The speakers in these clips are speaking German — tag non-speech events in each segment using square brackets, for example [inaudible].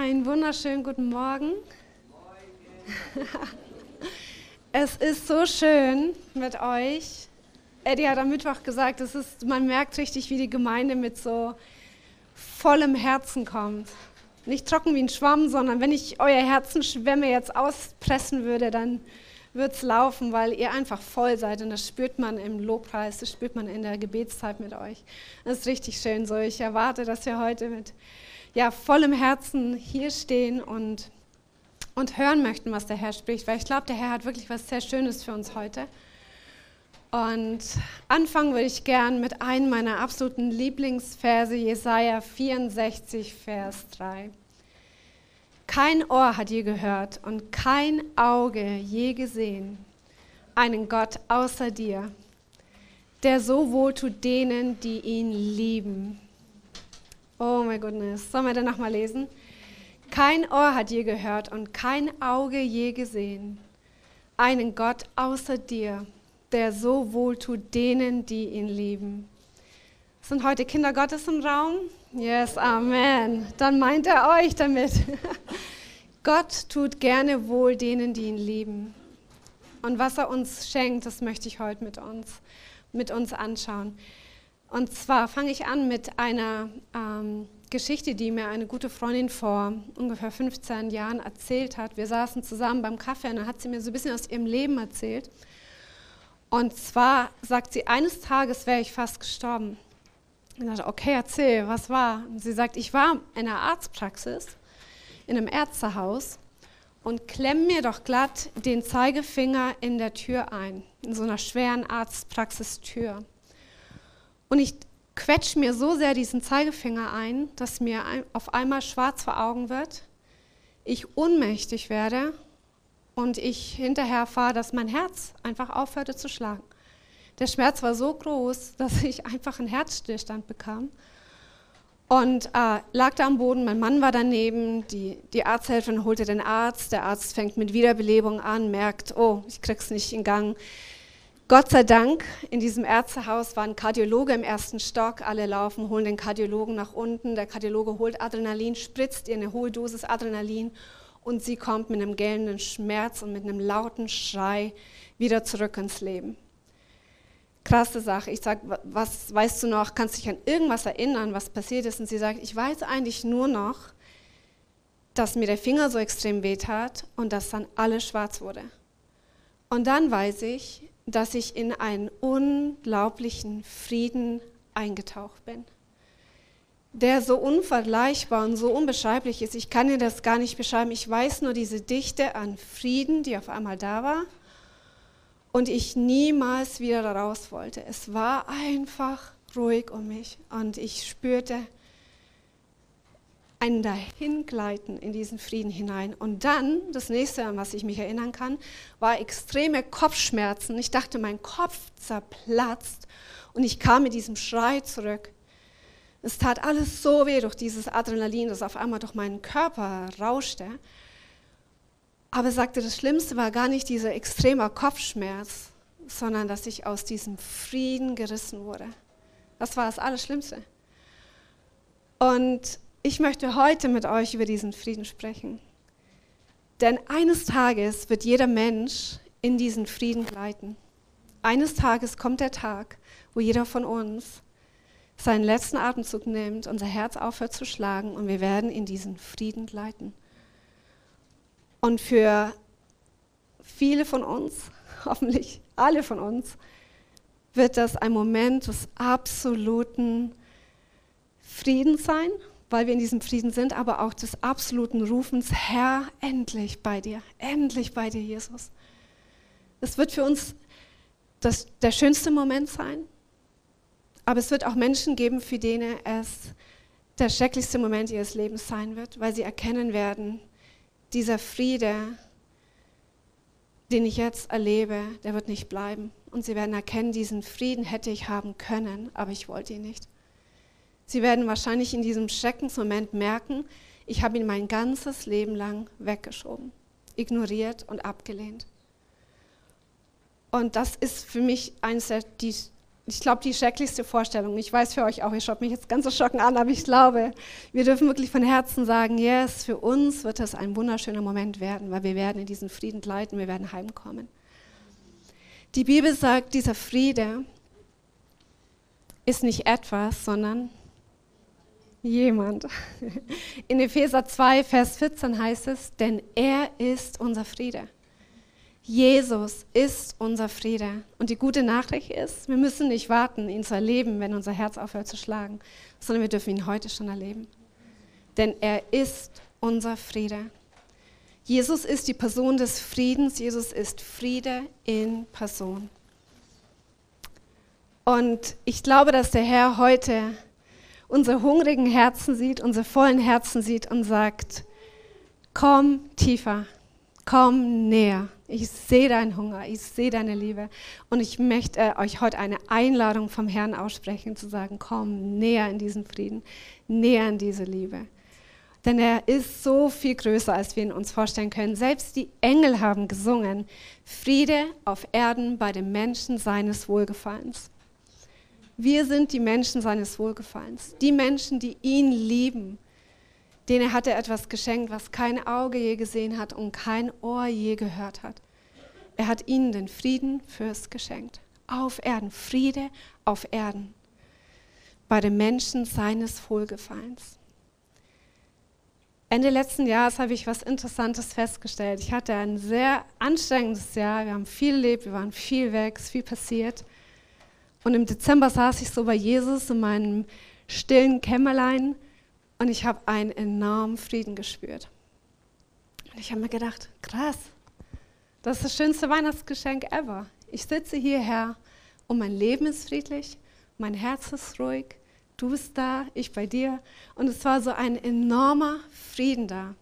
Einen wunderschönen guten Morgen. [laughs] Es ist so schön mit euch. Eddie hat am Mittwoch gesagt, es ist, man merkt richtig, wie die Gemeinde mit so vollem Herzen kommt. Nicht trocken wie ein Schwamm, sondern wenn ich euer Herzenschwämme jetzt auspressen würde, dann wird es laufen, weil ihr einfach voll seid. Und das spürt man im Lobpreis, das spürt man in der Gebetszeit mit euch. Das ist richtig schön so. Ich erwarte, dass ihr heute mit ja, vollem Herzen hier stehen und, und hören möchten, was der Herr spricht, weil ich glaube, der Herr hat wirklich was sehr Schönes für uns heute. Und anfangen würde ich gern mit einem meiner absoluten Lieblingsverse, Jesaja 64, Vers 3. Kein Ohr hat je gehört und kein Auge je gesehen einen Gott außer dir, der so wohl tut denen, die ihn lieben. Oh my goodness. Sollen wir dann nochmal lesen? Kein Ohr hat je gehört und kein Auge je gesehen. Einen Gott außer dir, der so wohl tut denen, die ihn lieben. Sind heute Kinder Gottes im Raum? Yes, Amen. Dann meint er euch damit. [laughs] Gott tut gerne wohl denen, die ihn lieben. Und was er uns schenkt, das möchte ich heute mit uns, mit uns anschauen. Und zwar fange ich an mit einer ähm, Geschichte, die mir eine gute Freundin vor ungefähr 15 Jahren erzählt hat. Wir saßen zusammen beim Kaffee und dann hat sie mir so ein bisschen aus ihrem Leben erzählt. Und zwar sagt sie, eines Tages wäre ich fast gestorben. Und ich dachte, okay, erzähl, was war? Und sie sagt, ich war in einer Arztpraxis, in einem Ärztehaus und klemm mir doch glatt den Zeigefinger in der Tür ein, in so einer schweren Arztpraxistür. Und ich quetsch mir so sehr diesen Zeigefinger ein, dass mir auf einmal schwarz vor Augen wird, ich ohnmächtig werde und ich hinterher fahre, dass mein Herz einfach aufhörte zu schlagen. Der Schmerz war so groß, [laughs] dass ich einfach einen Herzstillstand bekam und äh, lag da am Boden. Mein Mann war daneben, die, die Arzthelferin holte den Arzt. Der Arzt fängt mit Wiederbelebung an, merkt, oh, ich krieg's nicht in Gang. Gott sei Dank, in diesem Ärztehaus war ein Kardiologe im ersten Stock. Alle laufen, holen den Kardiologen nach unten. Der Kardiologe holt Adrenalin, spritzt ihr eine hohe Dosis Adrenalin und sie kommt mit einem gellenden Schmerz und mit einem lauten Schrei wieder zurück ins Leben. Krasse Sache. Ich sage, was weißt du noch? Kannst du dich an irgendwas erinnern, was passiert ist? Und sie sagt, ich weiß eigentlich nur noch, dass mir der Finger so extrem wehtat und dass dann alles schwarz wurde. Und dann weiß ich, dass ich in einen unglaublichen Frieden eingetaucht bin, der so unvergleichbar und so unbeschreiblich ist. Ich kann dir das gar nicht beschreiben. Ich weiß nur diese Dichte an Frieden, die auf einmal da war und ich niemals wieder daraus wollte. Es war einfach ruhig um mich und ich spürte, ein Dahingleiten in diesen Frieden hinein. Und dann, das nächste, an was ich mich erinnern kann, war extreme Kopfschmerzen. Ich dachte, mein Kopf zerplatzt und ich kam mit diesem Schrei zurück. Es tat alles so weh durch dieses Adrenalin, das auf einmal durch meinen Körper rauschte. Aber er sagte, das Schlimmste war gar nicht dieser extreme Kopfschmerz, sondern dass ich aus diesem Frieden gerissen wurde. Das war das Allerschlimmste. Und ich möchte heute mit euch über diesen Frieden sprechen. Denn eines Tages wird jeder Mensch in diesen Frieden gleiten. Eines Tages kommt der Tag, wo jeder von uns seinen letzten Atemzug nimmt, unser Herz aufhört zu schlagen und wir werden in diesen Frieden gleiten. Und für viele von uns, [laughs] hoffentlich alle von uns, wird das ein Moment des absoluten Friedens sein weil wir in diesem Frieden sind, aber auch des absoluten Rufens, Herr, endlich bei dir, endlich bei dir, Jesus. Es wird für uns das, der schönste Moment sein, aber es wird auch Menschen geben, für denen es der schrecklichste Moment ihres Lebens sein wird, weil sie erkennen werden, dieser Friede, den ich jetzt erlebe, der wird nicht bleiben. Und sie werden erkennen, diesen Frieden hätte ich haben können, aber ich wollte ihn nicht. Sie werden wahrscheinlich in diesem Schreckensmoment merken, ich habe ihn mein ganzes Leben lang weggeschoben, ignoriert und abgelehnt. Und das ist für mich eines der die ich glaube, die schrecklichste Vorstellung. Ich weiß für euch auch, ihr schaut mich jetzt ganz so schocken an, aber ich glaube, wir dürfen wirklich von Herzen sagen, yes, für uns wird das ein wunderschöner Moment werden, weil wir werden in diesen Frieden gleiten, wir werden heimkommen. Die Bibel sagt, dieser Friede ist nicht etwas, sondern jemand. In Epheser 2, Vers 14 heißt es, denn er ist unser Friede. Jesus ist unser Friede. Und die gute Nachricht ist, wir müssen nicht warten, ihn zu erleben, wenn unser Herz aufhört zu schlagen, sondern wir dürfen ihn heute schon erleben. Denn er ist unser Friede. Jesus ist die Person des Friedens. Jesus ist Friede in Person. Und ich glaube, dass der Herr heute unsere hungrigen Herzen sieht, unsere vollen Herzen sieht und sagt, komm tiefer, komm näher. Ich sehe deinen Hunger, ich sehe deine Liebe. Und ich möchte euch heute eine Einladung vom Herrn aussprechen, zu sagen, komm näher in diesen Frieden, näher in diese Liebe. Denn er ist so viel größer, als wir ihn uns vorstellen können. Selbst die Engel haben gesungen, Friede auf Erden bei den Menschen seines Wohlgefallens. Wir sind die Menschen seines Wohlgefallens, die Menschen, die ihn lieben Denen hat er etwas geschenkt, was kein Auge je gesehen hat und kein Ohr je gehört hat. Er hat ihnen den Frieden Fürst geschenkt. Auf Erden, Friede auf Erden. Bei den Menschen seines Wohlgefallens. Ende letzten Jahres habe ich was Interessantes festgestellt. Ich hatte ein sehr anstrengendes Jahr. Wir haben viel erlebt, wir waren viel weg, es ist viel passiert. Und im Dezember saß ich so bei Jesus in meinem stillen Kämmerlein und ich habe einen enormen Frieden gespürt. Und ich habe mir gedacht, krass, das ist das schönste Weihnachtsgeschenk ever. Ich sitze hierher und mein Leben ist friedlich, mein Herz ist ruhig, du bist da, ich bei dir. Und es war so ein enormer Frieden da.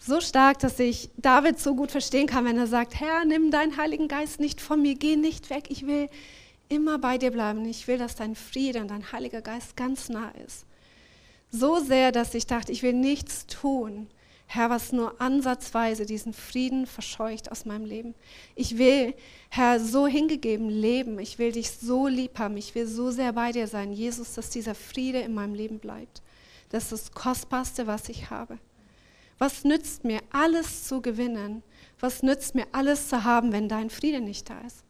So stark, dass ich David so gut verstehen kann, wenn er sagt, Herr, nimm deinen Heiligen Geist nicht von mir, geh nicht weg, ich will immer bei dir bleiben. Ich will, dass dein Friede und dein Heiliger Geist ganz nah ist. So sehr, dass ich dachte, ich will nichts tun, Herr, was nur ansatzweise diesen Frieden verscheucht aus meinem Leben. Ich will, Herr, so hingegeben leben. Ich will dich so lieb haben. Ich will so sehr bei dir sein, Jesus, dass dieser Friede in meinem Leben bleibt. Das ist das Kostbarste, was ich habe. Was nützt mir alles zu gewinnen? Was nützt mir alles zu haben, wenn dein Friede nicht da ist?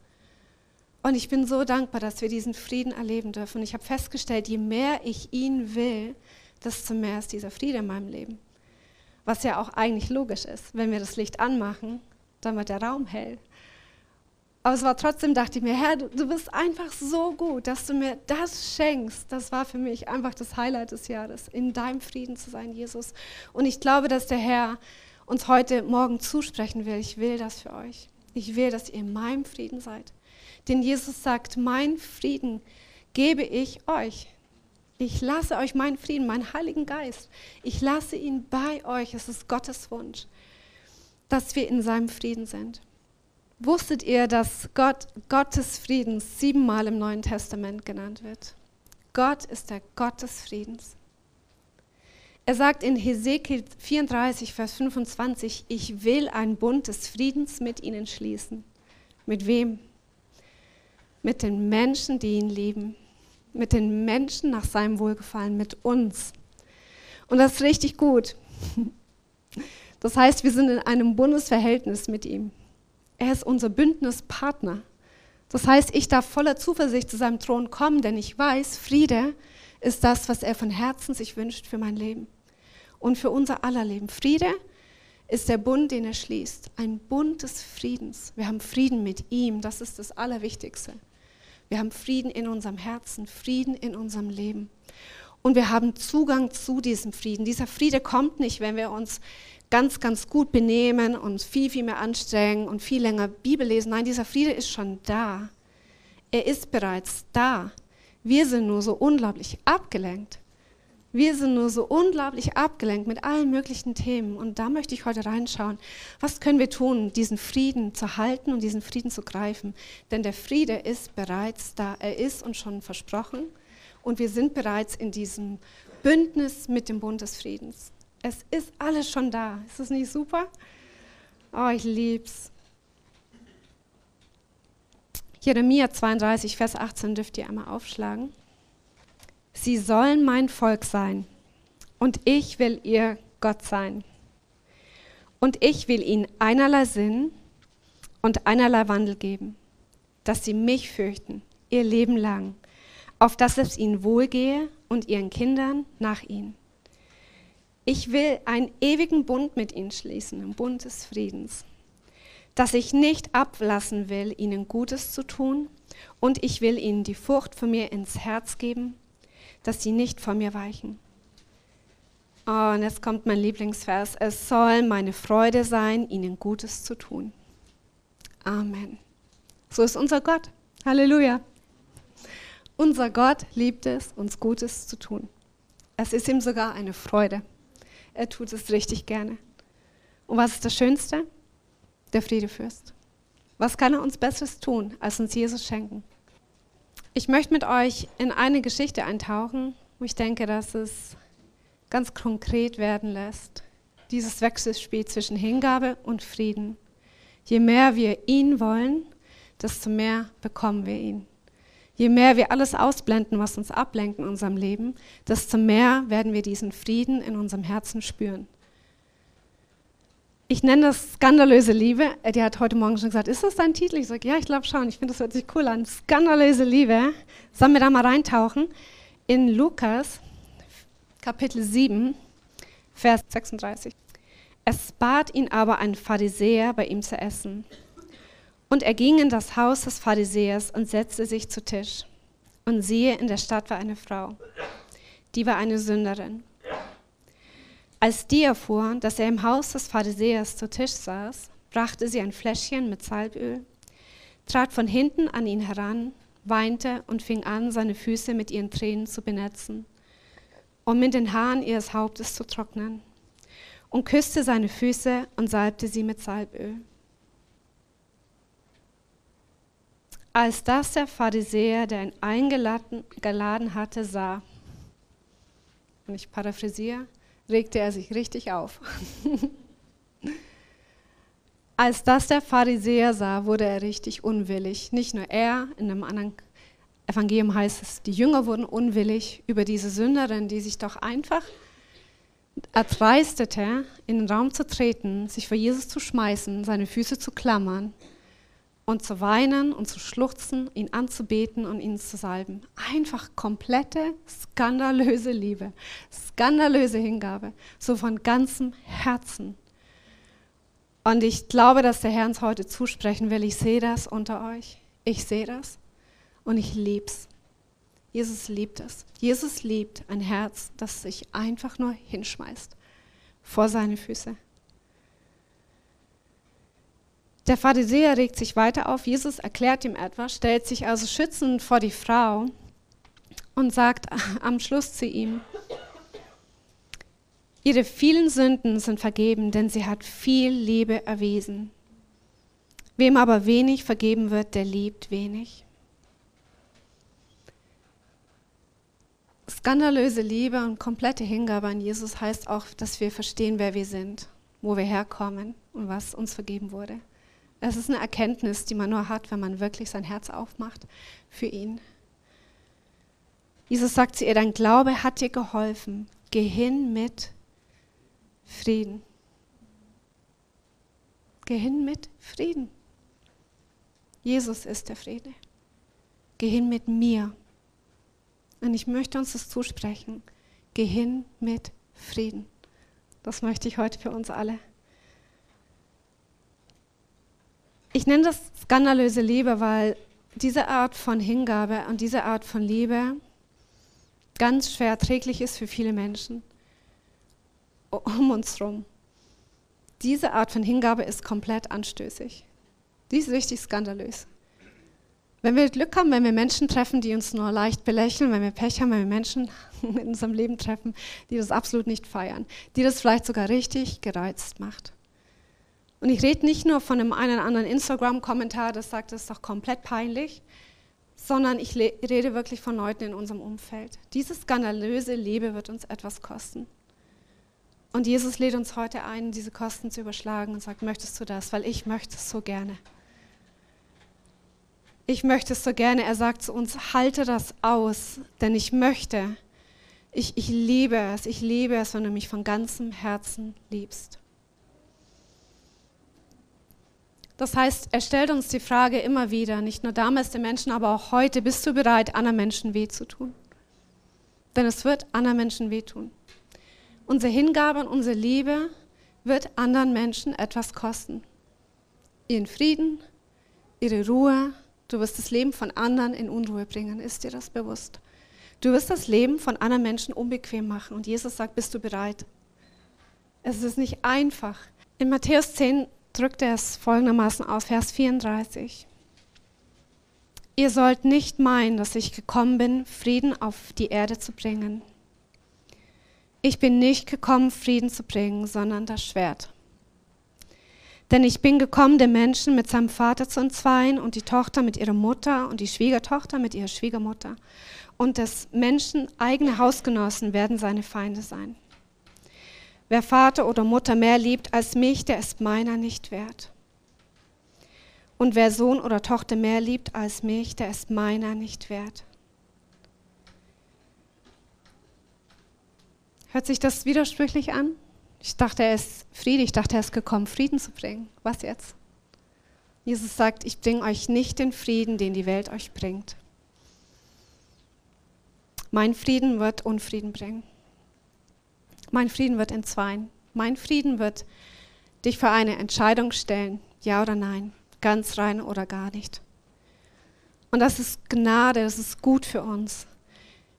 Und ich bin so dankbar, dass wir diesen Frieden erleben dürfen. Und ich habe festgestellt, je mehr ich ihn will, desto mehr ist dieser Friede in meinem Leben. Was ja auch eigentlich logisch ist. Wenn wir das Licht anmachen, dann wird der Raum hell. Aber es war trotzdem, dachte ich mir, Herr, du, du bist einfach so gut, dass du mir das schenkst. Das war für mich einfach das Highlight des Jahres, in deinem Frieden zu sein, Jesus. Und ich glaube, dass der Herr uns heute Morgen zusprechen will. Ich will das für euch. Ich will, dass ihr in meinem Frieden seid. Denn Jesus sagt, mein Frieden gebe ich euch. Ich lasse euch meinen Frieden, meinen Heiligen Geist. Ich lasse ihn bei euch. Es ist Gottes Wunsch, dass wir in seinem Frieden sind. Wusstet ihr, dass Gott Gottes Friedens siebenmal im Neuen Testament genannt wird? Gott ist der Gott des Friedens. Er sagt in Hesekiel 34, Vers 25, ich will einen Bund des Friedens mit ihnen schließen. Mit wem? Mit den Menschen, die ihn lieben mit den Menschen nach seinem Wohlgefallen, mit uns. Und das ist richtig gut. Das heißt, wir sind in einem Bundesverhältnis mit ihm. Er ist unser Bündnispartner. Das heißt, ich darf voller Zuversicht zu seinem Thron kommen, denn ich weiß, Friede ist das, was er von Herzen sich wünscht für mein Leben und für unser aller Leben. Friede ist der Bund, den er schließt. Ein Bund des Friedens. Wir haben Frieden mit ihm. Das ist das Allerwichtigste. Wir haben Frieden in unserem Herzen, Frieden in unserem Leben. Und wir haben Zugang zu diesem Frieden. Dieser Friede kommt nicht, wenn wir uns ganz, ganz gut benehmen und viel, viel mehr anstrengen und viel länger Bibel lesen. Nein, dieser Friede ist schon da. Er ist bereits da. Wir sind nur so unglaublich abgelenkt. Wir sind nur so unglaublich abgelenkt mit allen möglichen Themen. Und da möchte ich heute reinschauen. Was können wir tun, diesen Frieden zu halten und diesen Frieden zu greifen? Denn der Friede ist bereits da. Er ist uns schon versprochen. Und wir sind bereits in diesem Bündnis mit dem Bund des Friedens. Es ist alles schon da. Ist das nicht super? Oh, ich lieb's. Jeremia 32, Vers 18 dürft ihr einmal aufschlagen. Sie sollen mein Volk sein und ich will ihr Gott sein. Und ich will ihnen einerlei Sinn und einerlei Wandel geben, dass sie mich fürchten, ihr Leben lang, auf dass es ihnen wohlgehe und ihren Kindern nach ihnen. Ich will einen ewigen Bund mit ihnen schließen, einen Bund des Friedens dass ich nicht ablassen will, ihnen Gutes zu tun und ich will ihnen die Furcht von mir ins Herz geben, dass sie nicht von mir weichen. Und jetzt kommt mein Lieblingsvers. Es soll meine Freude sein, ihnen Gutes zu tun. Amen. So ist unser Gott. Halleluja. Unser Gott liebt es, uns Gutes zu tun. Es ist ihm sogar eine Freude. Er tut es richtig gerne. Und was ist das Schönste? der Friedefürst. Was kann er uns Besseres tun, als uns Jesus schenken? Ich möchte mit euch in eine Geschichte eintauchen, wo ich denke, dass es ganz konkret werden lässt. Dieses Wechselspiel zwischen Hingabe und Frieden. Je mehr wir ihn wollen, desto mehr bekommen wir ihn. Je mehr wir alles ausblenden, was uns ablenkt in unserem Leben, desto mehr werden wir diesen Frieden in unserem Herzen spüren. Ich nenne das skandalöse Liebe. Die hat heute Morgen schon gesagt, ist das dein Titel? Ich sage, ja, ich glaube schon. Ich finde, das hört sich cool an. Skandalöse Liebe. Sollen wir da mal reintauchen? In Lukas, Kapitel 7, Vers 36. Es bat ihn aber ein Pharisäer, bei ihm zu essen. Und er ging in das Haus des Pharisäers und setzte sich zu Tisch. Und siehe, in der Stadt war eine Frau. Die war eine Sünderin. Als die erfuhr, dass er im Haus des Pharisäers zu Tisch saß, brachte sie ein Fläschchen mit Salböl, trat von hinten an ihn heran, weinte und fing an, seine Füße mit ihren Tränen zu benetzen, um mit den Haaren ihres Hauptes zu trocknen, und küsste seine Füße und salbte sie mit Salböl. Als das der Pharisäer, der ihn eingeladen hatte, sah, und ich paraphrasiere, regte er sich richtig auf. [laughs] Als das der Pharisäer sah, wurde er richtig unwillig. Nicht nur er, in einem anderen Evangelium heißt es, die Jünger wurden unwillig über diese Sünderin, die sich doch einfach erdreistete, in den Raum zu treten, sich vor Jesus zu schmeißen, seine Füße zu klammern und zu weinen und zu schluchzen, ihn anzubeten und ihn zu salben. Einfach komplette, skandalöse Liebe, skandalöse Hingabe, so von ganzem Herzen. Und ich glaube, dass der Herr uns heute zusprechen will. Ich sehe das unter euch. Ich sehe das und ich liebe es. Jesus liebt es. Jesus liebt ein Herz, das sich einfach nur hinschmeißt vor seine Füße. Der Pharisäer regt sich weiter auf. Jesus erklärt ihm etwas, stellt sich also schützend vor die Frau und sagt [laughs] am Schluss zu ihm, ihre vielen Sünden sind vergeben, denn sie hat viel Liebe erwiesen. Wem aber wenig vergeben wird, der liebt wenig. Skandalöse Liebe und komplette Hingabe an Jesus heißt auch, dass wir verstehen, wer wir sind, wo wir herkommen und was uns vergeben wurde. Es ist eine Erkenntnis, die man nur hat, wenn man wirklich sein Herz aufmacht für ihn. Jesus sagt zu ihr, dein Glaube hat dir geholfen. Geh hin mit Frieden. Geh hin mit Frieden. Jesus ist der Friede. Geh hin mit mir. Und ich möchte uns das zusprechen. Geh hin mit Frieden. Das möchte ich heute für uns alle. Ich nenne das skandalöse Liebe, weil diese Art von Hingabe und diese Art von Liebe ganz schwer erträglich ist für viele Menschen um uns herum. Diese Art von Hingabe ist komplett anstößig. Die ist richtig skandalös. Wenn wir Glück haben, wenn wir Menschen treffen, die uns nur leicht belächeln, wenn wir Pech haben, wenn wir Menschen [laughs] in unserem Leben treffen, die das absolut nicht feiern, die das vielleicht sogar richtig gereizt macht. Und ich rede nicht nur von einem einen oder anderen Instagram-Kommentar, das sagt, das ist doch komplett peinlich, sondern ich rede wirklich von Leuten in unserem Umfeld. Diese skandalöse Liebe wird uns etwas kosten. Und Jesus lädt uns heute ein, diese Kosten zu überschlagen und sagt, möchtest du das? Weil ich möchte es so gerne. Ich möchte es so gerne, er sagt zu uns, halte das aus, denn ich möchte, ich, ich liebe es, ich liebe es, wenn du mich von ganzem Herzen liebst. Das heißt, er stellt uns die Frage immer wieder, nicht nur damals den Menschen, aber auch heute, bist du bereit, anderen Menschen weh zu tun? Denn es wird anderen Menschen wehtun. Unsere Hingabe und unsere Liebe wird anderen Menschen etwas kosten. Ihren Frieden, ihre Ruhe. Du wirst das Leben von anderen in Unruhe bringen. Ist dir das bewusst? Du wirst das Leben von anderen Menschen unbequem machen. Und Jesus sagt, bist du bereit? Es ist nicht einfach. In Matthäus 10 drückt er es folgendermaßen aus, Vers 34. Ihr sollt nicht meinen, dass ich gekommen bin, Frieden auf die Erde zu bringen. Ich bin nicht gekommen, Frieden zu bringen, sondern das Schwert. Denn ich bin gekommen, den Menschen mit seinem Vater zu entzweien und die Tochter mit ihrer Mutter und die Schwiegertochter mit ihrer Schwiegermutter. Und des Menschen eigene Hausgenossen werden seine Feinde sein. Wer Vater oder Mutter mehr liebt als mich, der ist meiner nicht wert. Und wer Sohn oder Tochter mehr liebt als mich, der ist meiner nicht wert. Hört sich das widersprüchlich an? Ich dachte, er ist Friede, ich dachte, er ist gekommen, Frieden zu bringen. Was jetzt? Jesus sagt, ich bringe euch nicht den Frieden, den die Welt euch bringt. Mein Frieden wird Unfrieden bringen. Mein Frieden wird entzweien. Mein Frieden wird dich für eine Entscheidung stellen, ja oder nein, ganz rein oder gar nicht. Und das ist Gnade, das ist gut für uns.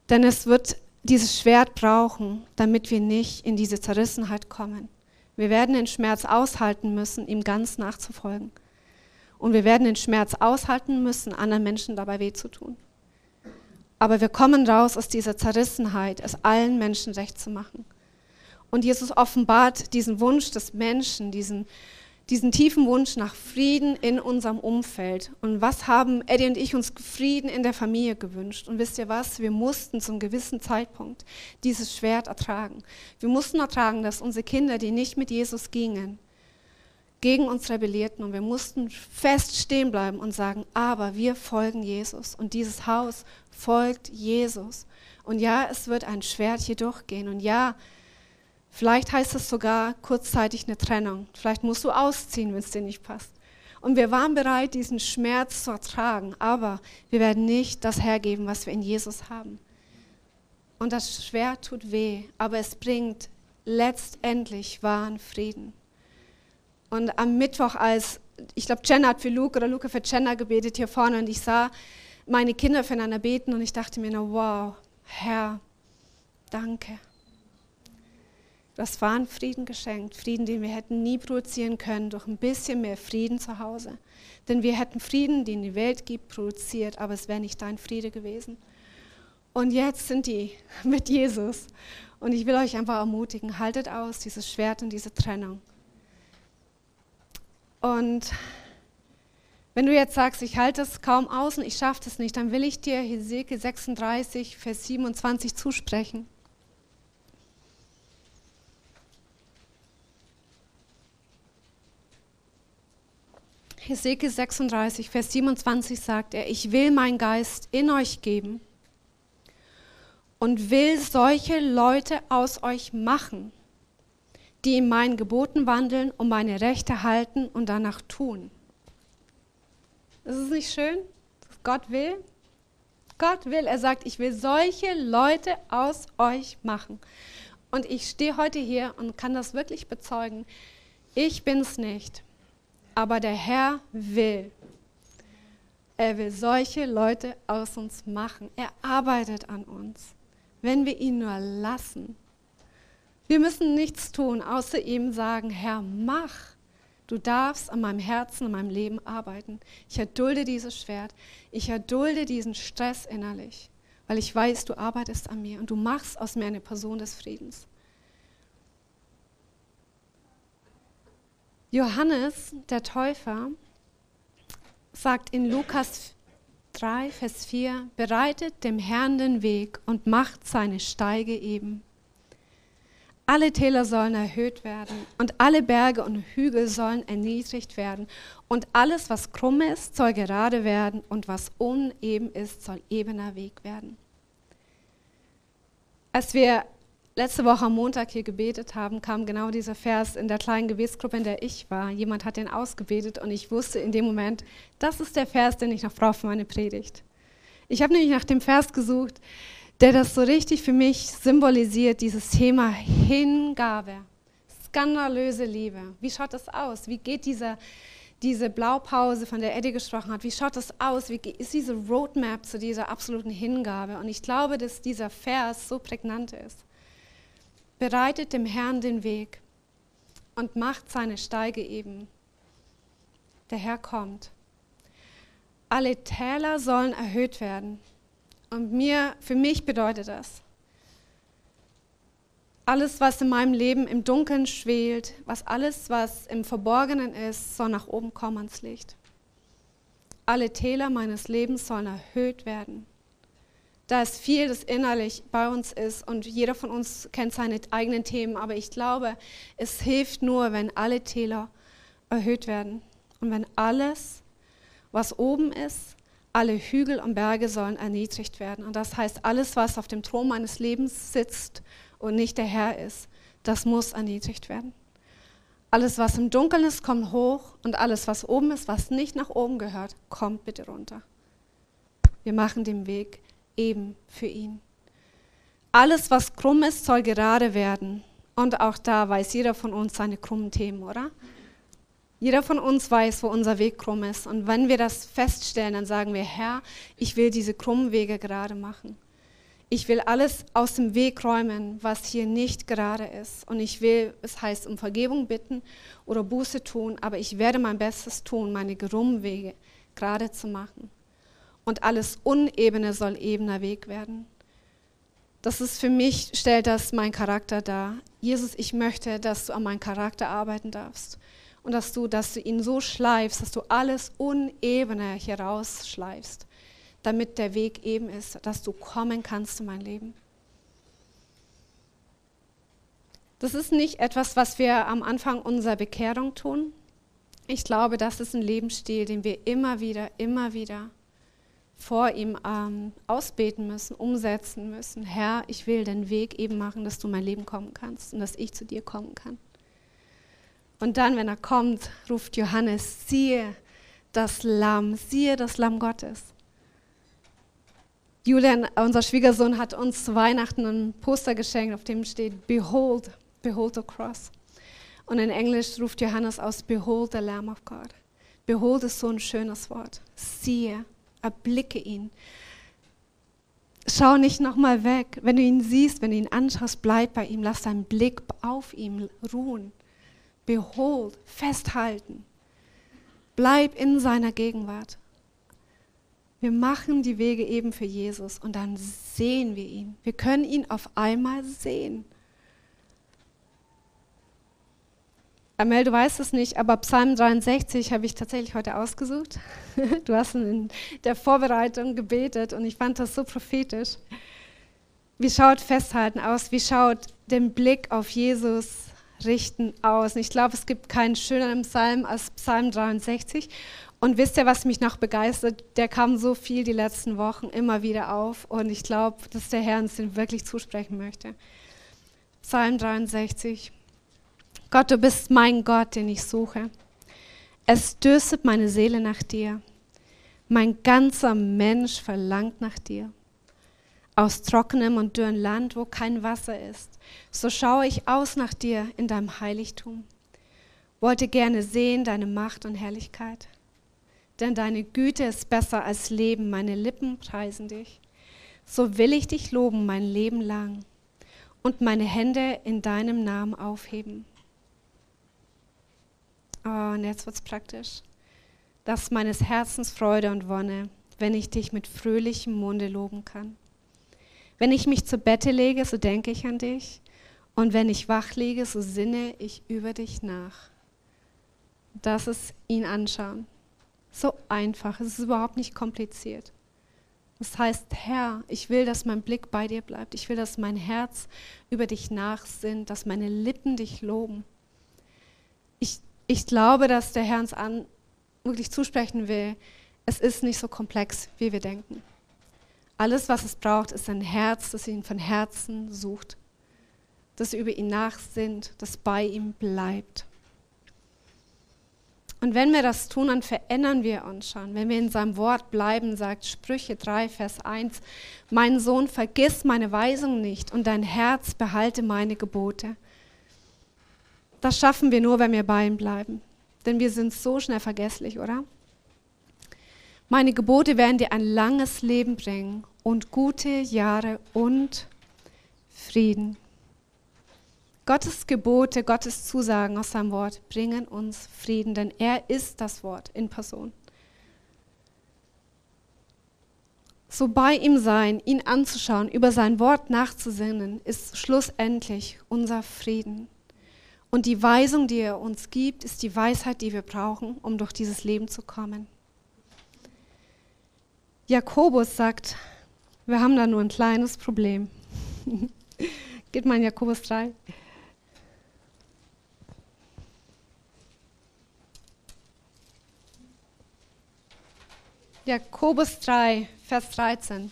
Denn es wird dieses Schwert brauchen, damit wir nicht in diese Zerrissenheit kommen. Wir werden den Schmerz aushalten müssen, ihm ganz nachzufolgen. Und wir werden den Schmerz aushalten müssen, anderen Menschen dabei weh zu tun. Aber wir kommen raus aus dieser Zerrissenheit, es allen Menschen recht zu machen. Und Jesus offenbart diesen Wunsch des Menschen, diesen, diesen tiefen Wunsch nach Frieden in unserem Umfeld. Und was haben Eddie und ich uns Frieden in der Familie gewünscht? Und wisst ihr was? Wir mussten zum gewissen Zeitpunkt dieses Schwert ertragen. Wir mussten ertragen, dass unsere Kinder, die nicht mit Jesus gingen, gegen uns rebellierten und wir mussten fest stehen bleiben und sagen, aber wir folgen Jesus und dieses Haus folgt Jesus. Und ja, es wird ein Schwert hier durchgehen und ja, Vielleicht heißt es sogar kurzzeitig eine Trennung. Vielleicht musst du ausziehen, wenn es dir nicht passt. Und wir waren bereit, diesen Schmerz zu ertragen, aber wir werden nicht das hergeben, was wir in Jesus haben. Und das Schwert tut weh, aber es bringt letztendlich wahren Frieden. Und am Mittwoch, als ich glaube, Jenna hat für Luke oder Luke für Jenna gebetet hier vorne und ich sah meine Kinder füreinander beten und ich dachte mir, nur, wow, Herr, danke. Das war ein Frieden geschenkt, Frieden, den wir hätten nie produzieren können durch ein bisschen mehr Frieden zu Hause. Denn wir hätten Frieden, den die Welt gibt, produziert, aber es wäre nicht dein Friede gewesen. Und jetzt sind die [laughs] mit Jesus. Und ich will euch einfach ermutigen, haltet aus dieses Schwert und diese Trennung. Und wenn du jetzt sagst, ich halte es kaum aus und ich schaffe es nicht, dann will ich dir Hesekiel 36, Vers 27 zusprechen. Hesekiel 36, Vers 27 sagt er, ich will meinen Geist in euch geben und will solche Leute aus euch machen, die in meinen Geboten wandeln und meine Rechte halten und danach tun. Ist es nicht schön, dass Gott will? Gott will, er sagt, ich will solche Leute aus euch machen. Und ich stehe heute hier und kann das wirklich bezeugen. Ich bin es nicht. Aber der Herr will. Er will solche Leute aus uns machen. Er arbeitet an uns, wenn wir ihn nur lassen. Wir müssen nichts tun, außer ihm sagen, Herr, mach. Du darfst an meinem Herzen, an meinem Leben arbeiten. Ich erdulde dieses Schwert. Ich erdulde diesen Stress innerlich, weil ich weiß, du arbeitest an mir und du machst aus mir eine Person des Friedens. Johannes, der Täufer, sagt in Lukas 3, Vers 4, bereitet dem Herrn den Weg und macht seine Steige eben. Alle Täler sollen erhöht werden und alle Berge und Hügel sollen erniedrigt werden. Und alles, was krumm ist, soll gerade werden und was uneben ist, soll ebener Weg werden. Als wir letzte Woche am Montag hier gebetet haben, kam genau dieser Vers in der kleinen Gebetsgruppe, in der ich war. Jemand hat den ausgebetet und ich wusste in dem Moment, das ist der Vers, den ich noch brauche für meine Predigt. Ich habe nämlich nach dem Vers gesucht, der das so richtig für mich symbolisiert, dieses Thema Hingabe, skandalöse Liebe. Wie schaut das aus? Wie geht dieser, diese Blaupause, von der Eddie gesprochen hat, wie schaut das aus? Wie ist diese Roadmap zu dieser absoluten Hingabe? Und ich glaube, dass dieser Vers so prägnant ist. Bereitet dem Herrn den Weg und macht seine Steige eben. Der Herr kommt. Alle Täler sollen erhöht werden. Und mir, für mich bedeutet das, alles, was in meinem Leben im Dunkeln schwelt, was alles, was im Verborgenen ist, soll nach oben kommen ans Licht. Alle Täler meines Lebens sollen erhöht werden. Da ist viel, das innerlich bei uns ist und jeder von uns kennt seine eigenen Themen, aber ich glaube, es hilft nur, wenn alle Täler erhöht werden und wenn alles, was oben ist, alle Hügel und Berge sollen erniedrigt werden. Und das heißt, alles, was auf dem Thron meines Lebens sitzt und nicht der Herr ist, das muss erniedrigt werden. Alles, was im Dunkeln ist, kommt hoch und alles, was oben ist, was nicht nach oben gehört, kommt bitte runter. Wir machen den Weg eben für ihn. Alles, was krumm ist, soll gerade werden. Und auch da weiß jeder von uns seine krummen Themen, oder? Jeder von uns weiß, wo unser Weg krumm ist. Und wenn wir das feststellen, dann sagen wir, Herr, ich will diese krummen Wege gerade machen. Ich will alles aus dem Weg räumen, was hier nicht gerade ist. Und ich will, es heißt, um Vergebung bitten oder Buße tun, aber ich werde mein Bestes tun, meine krummen Wege gerade zu machen. Und alles Unebene soll ebener Weg werden. Das ist für mich, stellt das mein Charakter dar. Jesus, ich möchte, dass du an meinem Charakter arbeiten darfst und dass du, dass du ihn so schleifst, dass du alles Unebene hier rausschleifst, damit der Weg eben ist, dass du kommen kannst in mein Leben. Das ist nicht etwas, was wir am Anfang unserer Bekehrung tun. Ich glaube, das ist ein Lebensstil, den wir immer wieder, immer wieder vor ihm ähm, ausbeten müssen, umsetzen müssen. Herr, ich will den Weg eben machen, dass du mein Leben kommen kannst und dass ich zu dir kommen kann. Und dann, wenn er kommt, ruft Johannes, siehe das Lamm, siehe das Lamm Gottes. Julian, unser Schwiegersohn, hat uns zu Weihnachten ein Poster geschenkt, auf dem steht, Behold, behold the cross. Und in Englisch ruft Johannes aus, Behold the Lamb of God. Behold ist so ein schönes Wort. Siehe, erblicke ihn. Schau nicht nochmal weg. Wenn du ihn siehst, wenn du ihn anschaust, bleib bei ihm. Lass deinen Blick auf ihm ruhen. Behold, festhalten. Bleib in seiner Gegenwart. Wir machen die Wege eben für Jesus und dann sehen wir ihn. Wir können ihn auf einmal sehen. Amel, du weißt es nicht, aber Psalm 63 habe ich tatsächlich heute ausgesucht. [laughs] Du hast in der Vorbereitung gebetet und ich fand das so prophetisch. Wie schaut Festhalten aus? Wie schaut den Blick auf Jesus richten aus. Und ich glaube, es gibt keinen schöneren Psalm als Psalm 63. Und wisst ihr, was mich noch begeistert? Der kam so viel die letzten Wochen immer wieder auf. Und ich glaube, dass der Herr uns den wirklich zusprechen möchte. Psalm 63. Gott, du bist mein Gott, den ich suche. Es dürstet meine Seele nach dir. Mein ganzer Mensch verlangt nach dir aus trockenem und dürren Land, wo kein Wasser ist. So schaue ich aus nach dir in deinem Heiligtum. Wollte gerne sehen deine Macht und Herrlichkeit. Denn deine Güte ist besser als Leben, meine Lippen preisen dich. So will ich dich loben mein Leben lang und meine Hände in deinem Namen aufheben. Und jetzt wird's praktisch. Das ist meines Herzens Freude und Wonne, wenn ich dich mit fröhlichem Munde loben kann. Wenn ich mich zu Bette lege, so denke ich an dich. Und wenn ich wach liege, so sinne ich über dich nach. Das ist ihn anschauen. So einfach, es ist überhaupt nicht kompliziert. Das heißt, Herr, ich will, dass mein Blick bei dir bleibt. Ich will, dass mein Herz über dich nachsinnt, dass meine Lippen dich loben. Ich, glaube, dass der Herr uns an, wirklich zusprechen will, es ist nicht so komplex, wie wir denken. Alles, was es braucht, ist ein Herz, das ihn von Herzen sucht, das über ihn nachsinnt, das bei ihm bleibt. Und wenn wir das tun, dann verändern wir uns schon. Wenn wir in seinem Wort bleiben, sagt Sprüche 3, Vers 1, mein Sohn, vergiss meine Weisung nicht und dein Herz behalte meine Gebote. Das schaffen wir nur, wenn wir bei ihm bleiben. Denn wir sind so schnell vergesslich, oder? Meine Gebote werden dir ein langes Leben bringen und gute Jahre und Frieden. Gottes Gebote, Gottes Zusagen aus seinem Wort bringen uns Frieden, denn er ist das Wort in Person. So bei ihm sein, ihn anzuschauen, über sein Wort nachzusinnen, ist schlussendlich unser Frieden. Und die Weisung, die er uns gibt, ist die Weisheit, die wir brauchen, um durch dieses Leben zu kommen. Jakobus sagt, wir haben da nur ein kleines Problem. [laughs] Geht mal in Jakobus 3. Jakobus 3, Vers 13.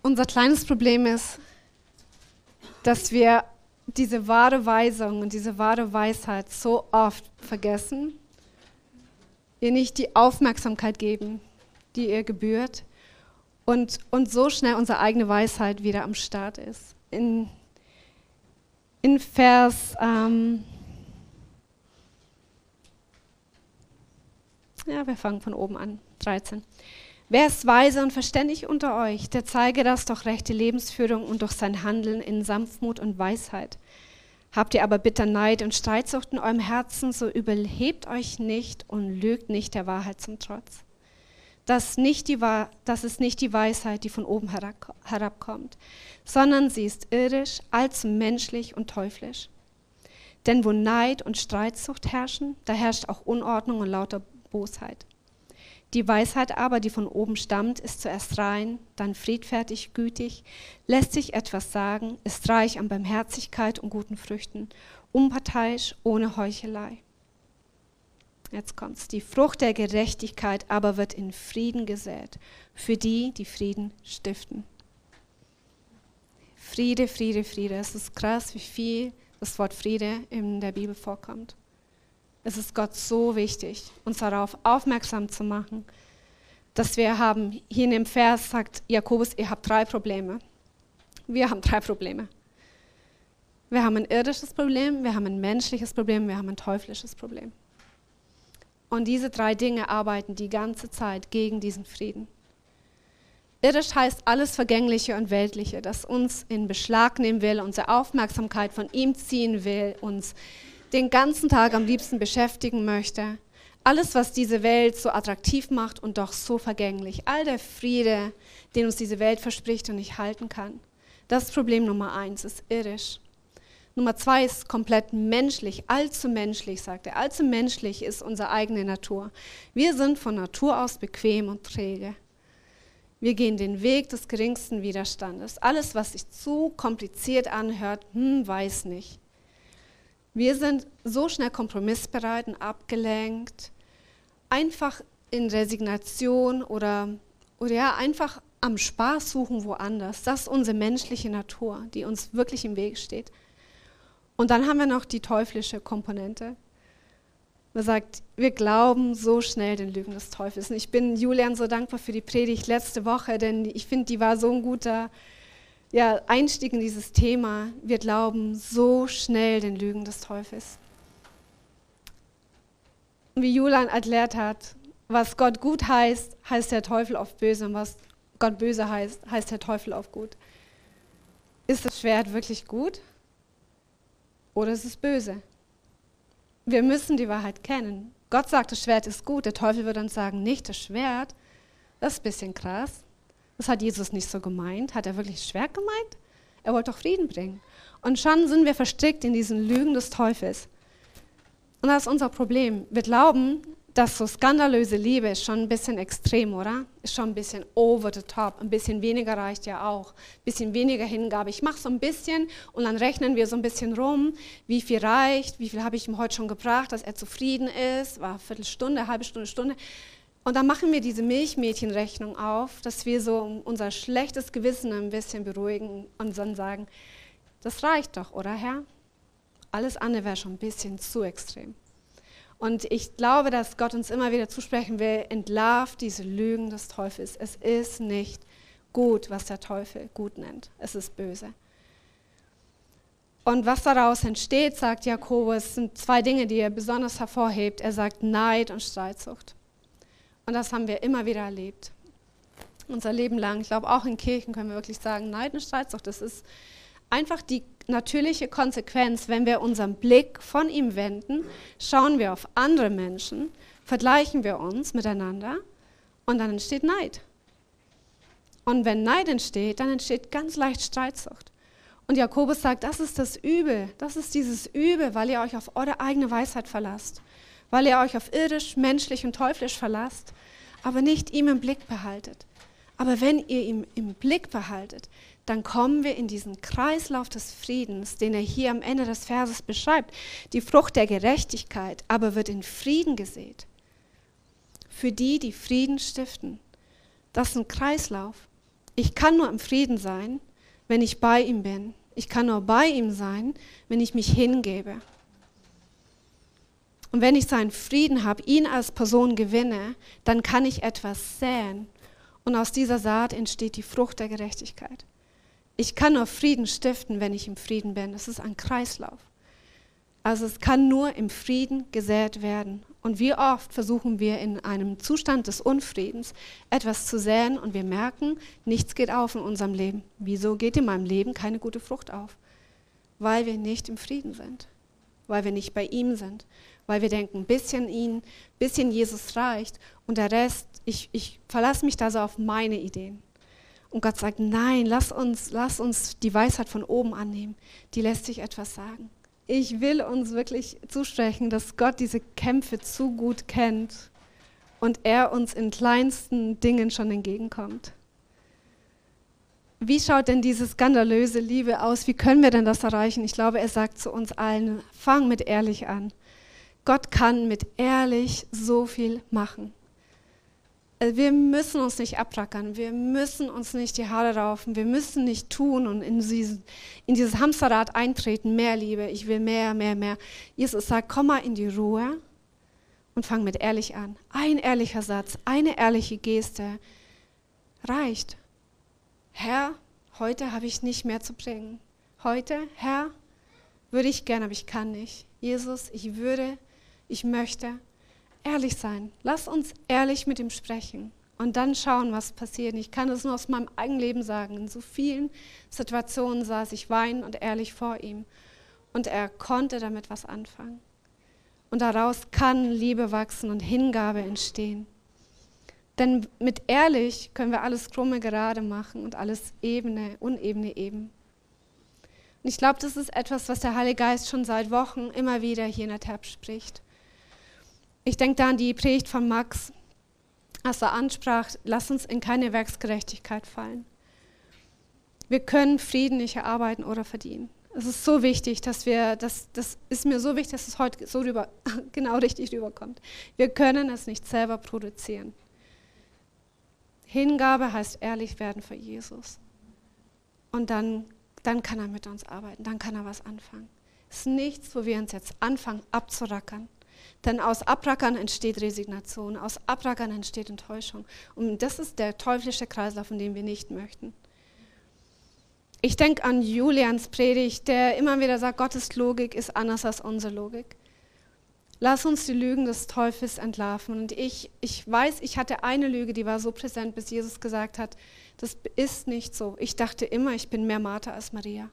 Unser kleines Problem ist, dass wir diese wahre Weisung und diese wahre Weisheit so oft vergessen, ihr nicht die Aufmerksamkeit geben, die ihr gebührt und, und so schnell unsere eigene Weisheit wieder am Start ist. In, in Vers ähm, Ja, wir fangen von oben an. 13. Wer ist weise und verständig unter euch, der zeige das durch rechte Lebensführung und durch sein Handeln in Sanftmut und Weisheit. Habt ihr aber bitter Neid und Streitsucht in eurem Herzen, so überhebt euch nicht und lügt nicht der Wahrheit zum Trotz. Das, nicht die, das ist nicht die Weisheit, die von oben herabkommt, sondern sie ist irdisch, allzu menschlich und teuflisch. Denn wo Neid und Streitsucht herrschen, da herrscht auch Unordnung und lauter Bosheit. Die Weisheit aber, die von oben stammt, ist zuerst rein, dann friedfertig, gütig, lässt sich etwas sagen, ist reich an Barmherzigkeit und guten Früchten, unparteiisch, ohne Heuchelei. Jetzt kommt's. Die Frucht der Gerechtigkeit aber wird in Frieden gesät, für die, die Frieden stiften. Friede, Friede, Friede. Es ist krass, wie viel das Wort Friede in der Bibel vorkommt. Es ist Gott so wichtig, uns darauf aufmerksam zu machen, dass wir haben, hier in dem Vers sagt Jakobus, ihr habt drei Probleme. Wir haben drei Probleme. Wir haben ein irdisches Problem, wir haben ein menschliches Problem, wir haben ein teuflisches Problem. Und diese drei Dinge arbeiten die ganze Zeit gegen diesen Frieden. Irdisch heißt alles Vergängliche und Weltliche, das uns in Beschlag nehmen will, unsere Aufmerksamkeit von ihm ziehen will, uns den ganzen Tag am liebsten beschäftigen möchte. Alles, was diese Welt so attraktiv macht und doch so vergänglich. All der Friede, den uns diese Welt verspricht und nicht halten kann. Das Problem Nummer eins, ist irdisch. Nummer zwei ist komplett menschlich, allzu menschlich, sagt er. Allzu menschlich ist unsere eigene Natur. Wir sind von Natur aus bequem und träge. Wir gehen den Weg des geringsten Widerstandes. Alles, was sich zu kompliziert anhört, hm, weiß nicht. Wir sind so schnell kompromissbereit und abgelenkt, einfach in Resignation oder, oder ja, einfach am Spaß suchen woanders. Das ist unsere menschliche Natur, die uns wirklich im Weg steht. Und dann haben wir noch die teuflische Komponente. Man sagt, wir glauben so schnell den Lügen des Teufels. Und ich bin Julian so dankbar für die Predigt letzte Woche, denn ich finde, die war so ein guter ja, Einstieg in dieses Thema. Wir glauben so schnell den Lügen des Teufels. Wie Julian erklärt hat, was Gott gut heißt, heißt der Teufel auf böse und was Gott böse heißt, heißt der Teufel auf gut. Ist das Schwert wirklich gut oder ist es böse? Wir müssen die Wahrheit kennen. Gott sagt, das Schwert ist gut, der Teufel wird uns sagen, nicht das Schwert. Das ist ein bisschen krass. Das hat Jesus nicht so gemeint. Hat er wirklich schwer gemeint? Er wollte doch Frieden bringen. Und schon sind wir verstrickt in diesen Lügen des Teufels. Und das ist unser Problem. Wir glauben, dass so skandalöse Liebe ist schon ein bisschen extrem, oder? Ist schon ein bisschen over the top. Ein bisschen weniger reicht ja auch. Ein bisschen weniger Hingabe. Ich mache so ein bisschen und dann rechnen wir so ein bisschen rum, wie viel reicht, wie viel habe ich ihm heute schon gebracht, dass er zufrieden ist. War eine Viertelstunde, eine halbe Stunde, Stunde. Und dann machen wir diese Milchmädchenrechnung auf, dass wir so unser schlechtes Gewissen ein bisschen beruhigen und dann sagen, das reicht doch, oder Herr? Alles andere wäre schon ein bisschen zu extrem. Und ich glaube, dass Gott uns immer wieder zusprechen will, entlarvt diese Lügen des Teufels. Es ist nicht gut, was der Teufel gut nennt. Es ist böse. Und was daraus entsteht, sagt Jakobus, sind zwei Dinge, die er besonders hervorhebt. Er sagt Neid und Streitsucht. Und das haben wir immer wieder erlebt. Unser Leben lang. Ich glaube, auch in Kirchen können wir wirklich sagen, Neid und Streitsucht, das ist einfach die natürliche Konsequenz, wenn wir unseren Blick von ihm wenden, schauen wir auf andere Menschen, vergleichen wir uns miteinander und dann entsteht Neid. Und wenn Neid entsteht, dann entsteht ganz leicht Streitsucht. Und Jakobus sagt, das ist das Übel, das ist dieses Übel, weil ihr euch auf eure eigene Weisheit verlasst, weil ihr euch auf irdisch, menschlich und teuflisch verlasst, aber nicht ihm im Blick behaltet. Aber wenn ihr ihn im Blick behaltet, dann kommen wir in diesen Kreislauf des Friedens, den er hier am Ende des Verses beschreibt. Die Frucht der Gerechtigkeit aber wird in Frieden gesät. Für die, die Frieden stiften. Das ist ein Kreislauf. Ich kann nur im Frieden sein, wenn ich bei ihm bin. Ich kann nur bei ihm sein, wenn ich mich hingebe. Und wenn ich seinen Frieden habe, ihn als Person gewinne, dann kann ich etwas säen. Und aus dieser Saat entsteht die Frucht der Gerechtigkeit. Ich kann nur Frieden stiften, wenn ich im Frieden bin. Es ist ein Kreislauf. Also es kann nur im Frieden gesät werden. Und wie oft versuchen wir in einem Zustand des Unfriedens etwas zu säen und wir merken, nichts geht auf in unserem Leben. Wieso geht in meinem Leben keine gute Frucht auf? Weil wir nicht im Frieden sind, weil wir nicht bei ihm sind, weil wir denken, ein bisschen ihn, ein bisschen Jesus reicht und der Rest, ich, ich verlasse mich da so auf meine Ideen. Und Gott sagt, nein, lass uns, lass uns die Weisheit von oben annehmen. Die lässt sich etwas sagen. Ich will uns wirklich zusprechen, dass Gott diese Kämpfe zu gut kennt und er uns in kleinsten Dingen schon entgegenkommt. Wie schaut denn diese skandalöse Liebe aus? Wie können wir denn das erreichen? Ich glaube, er sagt zu uns allen, fang mit ehrlich an. Gott kann mit ehrlich so viel machen. Äh, wir müssen uns nicht abrackern, wir müssen uns nicht die Haare raufen, wir müssen nicht tun und in, diesen, in dieses Hamsterrad eintreten, mehr Liebe, ich will mehr, mehr, mehr. Jesus sagt, komm mal in die Ruhe und fang mit ehrlich an. Ein ehrlicher Satz, eine ehrliche Geste reicht. Herr, heute habe ich nicht mehr zu bringen. Heute, Herr, würde ich gerne, aber ich kann nicht. Jesus, ich würde, ich möchte, ehrlich sein. Lass uns ehrlich mit ihm sprechen und dann schauen, was passiert. Ich kann es nur aus meinem eigenen Leben sagen. In so vielen Situationen saß ich weinend und ehrlich vor ihm und er konnte damit was anfangen. Und daraus kann Liebe wachsen und Hingabe entstehen. Denn mit ehrlich können wir alles krumme gerade machen und alles ebene, unebene eben. Und ich glaube, das ist etwas, was der Heilige Geist schon seit Wochen immer wieder hier in der Tab spricht. Ich denke da an die Predigt von Max, als er ansprach, lass uns in keine Werksgerechtigkeit fallen. Wir können Frieden nicht erarbeiten oder verdienen. Es ist so wichtig, dass wir, das, das ist mir so wichtig, dass es heute so rüber, [laughs] genau richtig rüberkommt. Wir können es nicht selber produzieren. Hingabe heißt ehrlich werden für Jesus. Und dann, dann kann er mit uns arbeiten, dann kann er was anfangen. Es ist nichts, wo wir uns jetzt anfangen abzurackern. Denn aus Abrackern entsteht Resignation, aus Abrackern entsteht Enttäuschung. Und das ist der teuflische Kreislauf, in dem wir nicht möchten. Ich denke an Julians Predigt, der immer wieder sagt, Gottes Logik ist anders als unsere Logik. Lass uns die Lügen des Teufels entlarven. Und ich, ich weiß, ich hatte eine Lüge, die war so präsent, bis Jesus gesagt hat, das ist nicht so. Ich dachte immer, ich bin mehr Martha als Maria.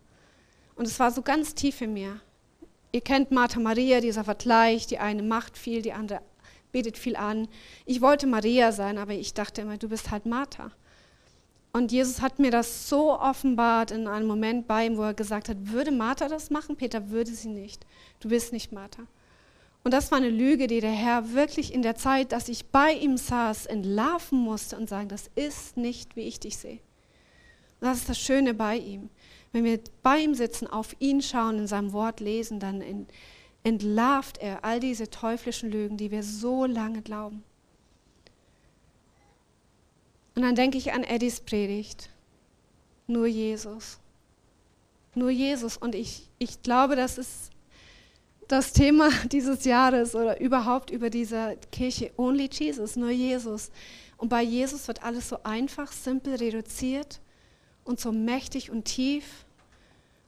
Und es war so ganz tief in mir. Ihr kennt Martha Maria, dieser Vergleich, die eine macht viel, die andere betet viel an. Ich wollte Maria sein, aber ich dachte immer, du bist halt Martha. Und Jesus hat mir das so offenbart in einem Moment bei ihm, wo er gesagt hat, würde Martha das machen? Peter würde sie nicht. Du bist nicht Martha. Und das war eine Lüge, die der Herr wirklich in der Zeit, dass ich bei ihm saß, entlarven musste und sagen, das ist nicht, wie ich dich sehe. Und das ist das Schöne bei ihm. Wenn wir bei ihm sitzen, auf ihn schauen, in seinem Wort lesen, dann entlarvt er all diese teuflischen Lügen, die wir so lange glauben. Und dann denke ich an Eddies Predigt. Nur Jesus. Nur Jesus. Und ich, ich glaube, das ist das Thema dieses Jahres oder überhaupt über diese Kirche. Only Jesus, nur Jesus. Und bei Jesus wird alles so einfach, simpel reduziert und so mächtig und tief.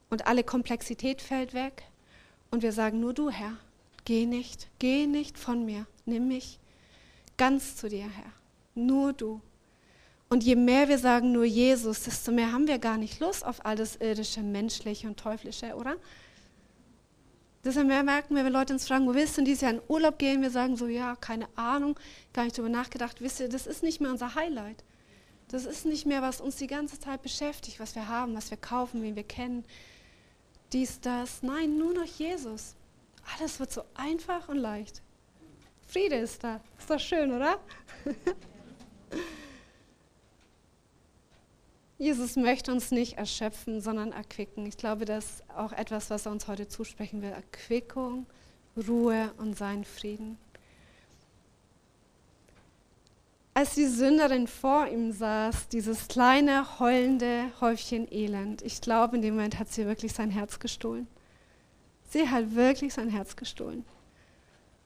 Und alle Komplexität fällt weg. Und wir sagen, nur du, Herr, geh nicht, geh nicht von mir. Nimm mich ganz zu dir, Herr. Nur du. Und je mehr wir sagen nur Jesus, desto mehr haben wir gar nicht Lust auf alles irdische, menschliche und teuflische, oder? Deshalb merken wir, wenn Leute uns fragen, wo willst du denn dieses Jahr in Urlaub gehen? Wir sagen so, ja, keine Ahnung, gar nicht darüber nachgedacht. Wisst ihr, das ist nicht mehr unser Highlight. Das ist nicht mehr, was uns die ganze Zeit beschäftigt, was wir haben, was wir kaufen, wen wir kennen. Dies, das. Nein, nur noch Jesus. Alles wird so einfach und leicht. Friede ist da. Ist doch schön, oder? [laughs] Jesus möchte uns nicht erschöpfen, sondern erquicken. Ich glaube, das ist auch etwas, was er uns heute zusprechen will. Erquickung, Ruhe und seinen Frieden. Als die Sünderin vor ihm saß, dieses kleine, heulende Häufchen Elend, ich glaube, in dem Moment hat sie wirklich sein Herz gestohlen. Sie hat wirklich sein Herz gestohlen.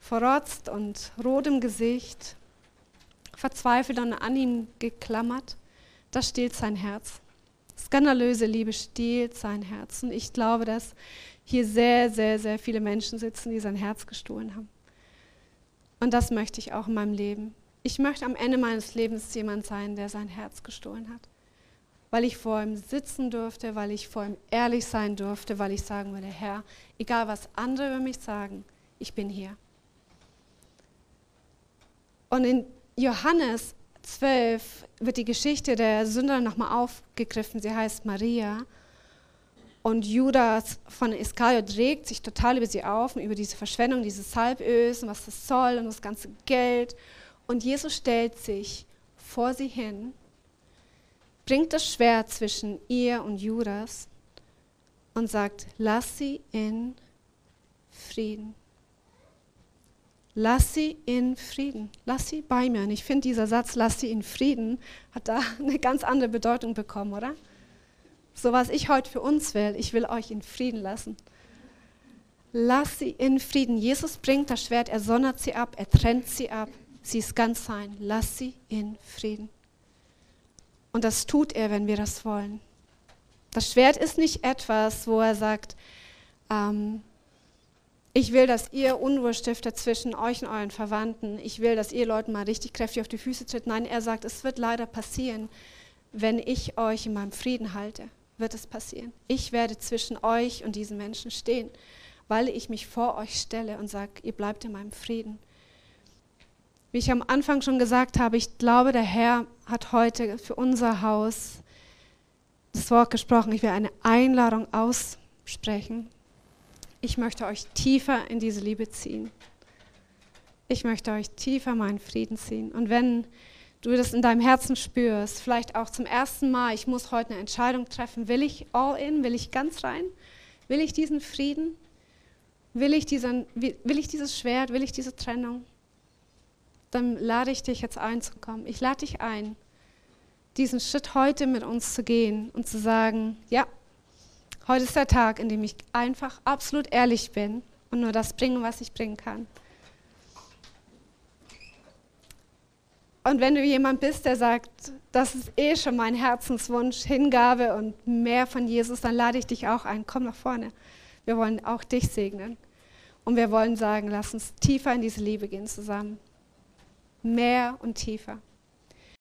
Verrotzt und rot im Gesicht, verzweifelt und an ihm geklammert das stiehlt sein Herz. Skandalöse Liebe stiehlt sein Herz. Und ich glaube, dass hier sehr, sehr, sehr viele Menschen sitzen, die sein Herz gestohlen haben. Und das möchte ich auch in meinem Leben. Ich möchte am Ende meines Lebens jemand sein, der sein Herz gestohlen hat. Weil ich vor ihm sitzen durfte, weil ich vor ihm ehrlich sein durfte, weil ich sagen würde, Herr, egal was andere über mich sagen, ich bin hier. Und in Johannes 12 wird die Geschichte der Sünder nochmal aufgegriffen. Sie heißt Maria. Und Judas von Iskariot regt sich total über sie auf und über diese Verschwendung dieses Salböls und was das soll und das ganze Geld. Und Jesus stellt sich vor sie hin, bringt das Schwert zwischen ihr und Judas und sagt, lass sie in Frieden. Lass sie in Frieden. Lass sie bei mir. Und ich finde, dieser Satz, lass sie in Frieden, hat da [laughs] eine ganz andere Bedeutung bekommen, oder? So was ich heute für uns will, ich will euch in Frieden lassen. Lass sie in Frieden. Jesus bringt das Schwert, er sondert sie ab, er trennt sie ab. Sie ist ganz sein. Lass sie in Frieden. Und das tut er, wenn wir das wollen. Das Schwert ist nicht etwas, wo er sagt, ähm, ich will, dass ihr Unruhe stiftet zwischen euch und euren Verwandten. Ich will, dass ihr Leuten mal richtig kräftig auf die Füße tritt. Nein, er sagt, es wird leider passieren, wenn ich euch in meinem Frieden halte, wird es passieren. Ich werde zwischen euch und diesen Menschen stehen, weil ich mich vor euch stelle und sage, ihr bleibt in meinem Frieden. Wie ich am Anfang schon gesagt habe, ich glaube, der Herr hat heute für unser Haus das Wort gesprochen. Ich will eine Einladung aussprechen ich möchte euch tiefer in diese Liebe ziehen. Ich möchte euch tiefer meinen Frieden ziehen. Und wenn du das in deinem Herzen spürst, vielleicht auch zum ersten Mal, ich muss heute eine Entscheidung treffen, will ich all in, will ich ganz rein, will ich diesen Frieden, will ich, diesen, will ich dieses Schwert, will ich diese Trennung, dann lade ich dich jetzt einzukommen. Ich lade dich ein, diesen Schritt heute mit uns zu gehen und zu sagen, ja, Heute ist der Tag, in dem ich einfach absolut ehrlich bin und nur das bringe, was ich bringen kann. Und wenn du jemand bist, der sagt, das ist eh schon mein Herzenswunsch, Hingabe und mehr von Jesus, dann lade ich dich auch ein. Komm nach vorne. Wir wollen auch dich segnen. Und wir wollen sagen, lass uns tiefer in diese Liebe gehen zusammen. Mehr und tiefer.